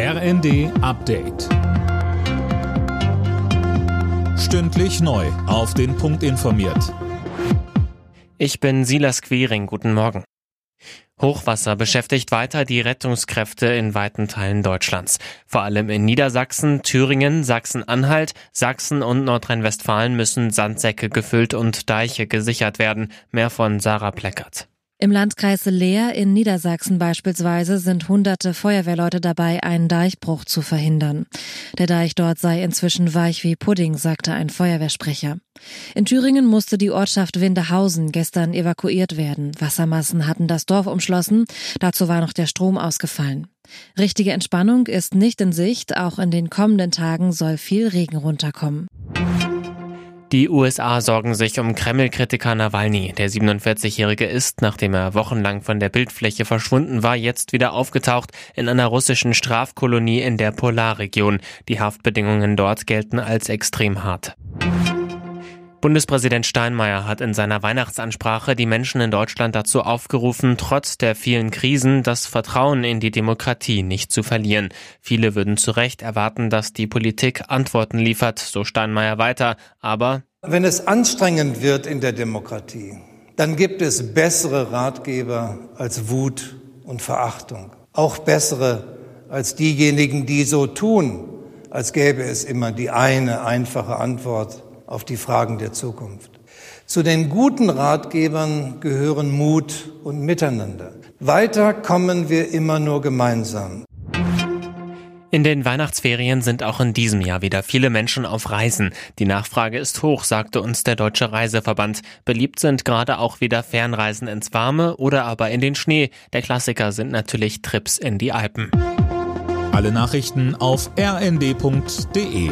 RND Update. Stündlich neu. Auf den Punkt informiert. Ich bin Silas Quering. Guten Morgen. Hochwasser beschäftigt weiter die Rettungskräfte in weiten Teilen Deutschlands. Vor allem in Niedersachsen, Thüringen, Sachsen-Anhalt, Sachsen und Nordrhein-Westfalen müssen Sandsäcke gefüllt und Deiche gesichert werden. Mehr von Sarah Pleckert. Im Landkreis Leer in Niedersachsen beispielsweise sind hunderte Feuerwehrleute dabei, einen Deichbruch zu verhindern. Der Deich dort sei inzwischen weich wie Pudding, sagte ein Feuerwehrsprecher. In Thüringen musste die Ortschaft Windehausen gestern evakuiert werden. Wassermassen hatten das Dorf umschlossen. Dazu war noch der Strom ausgefallen. Richtige Entspannung ist nicht in Sicht. Auch in den kommenden Tagen soll viel Regen runterkommen. Die USA sorgen sich um Kreml-Kritiker Nawalny. Der 47-Jährige ist, nachdem er wochenlang von der Bildfläche verschwunden war, jetzt wieder aufgetaucht in einer russischen Strafkolonie in der Polarregion. Die Haftbedingungen dort gelten als extrem hart. Bundespräsident Steinmeier hat in seiner Weihnachtsansprache die Menschen in Deutschland dazu aufgerufen, trotz der vielen Krisen das Vertrauen in die Demokratie nicht zu verlieren. Viele würden zu Recht erwarten, dass die Politik Antworten liefert, so Steinmeier weiter. Aber wenn es anstrengend wird in der Demokratie, dann gibt es bessere Ratgeber als Wut und Verachtung. Auch bessere als diejenigen, die so tun, als gäbe es immer die eine einfache Antwort auf die Fragen der Zukunft. Zu den guten Ratgebern gehören Mut und Miteinander. Weiter kommen wir immer nur gemeinsam. In den Weihnachtsferien sind auch in diesem Jahr wieder viele Menschen auf Reisen. Die Nachfrage ist hoch, sagte uns der Deutsche Reiseverband. Beliebt sind gerade auch wieder Fernreisen ins Warme oder aber in den Schnee. Der Klassiker sind natürlich Trips in die Alpen. Alle Nachrichten auf rnd.de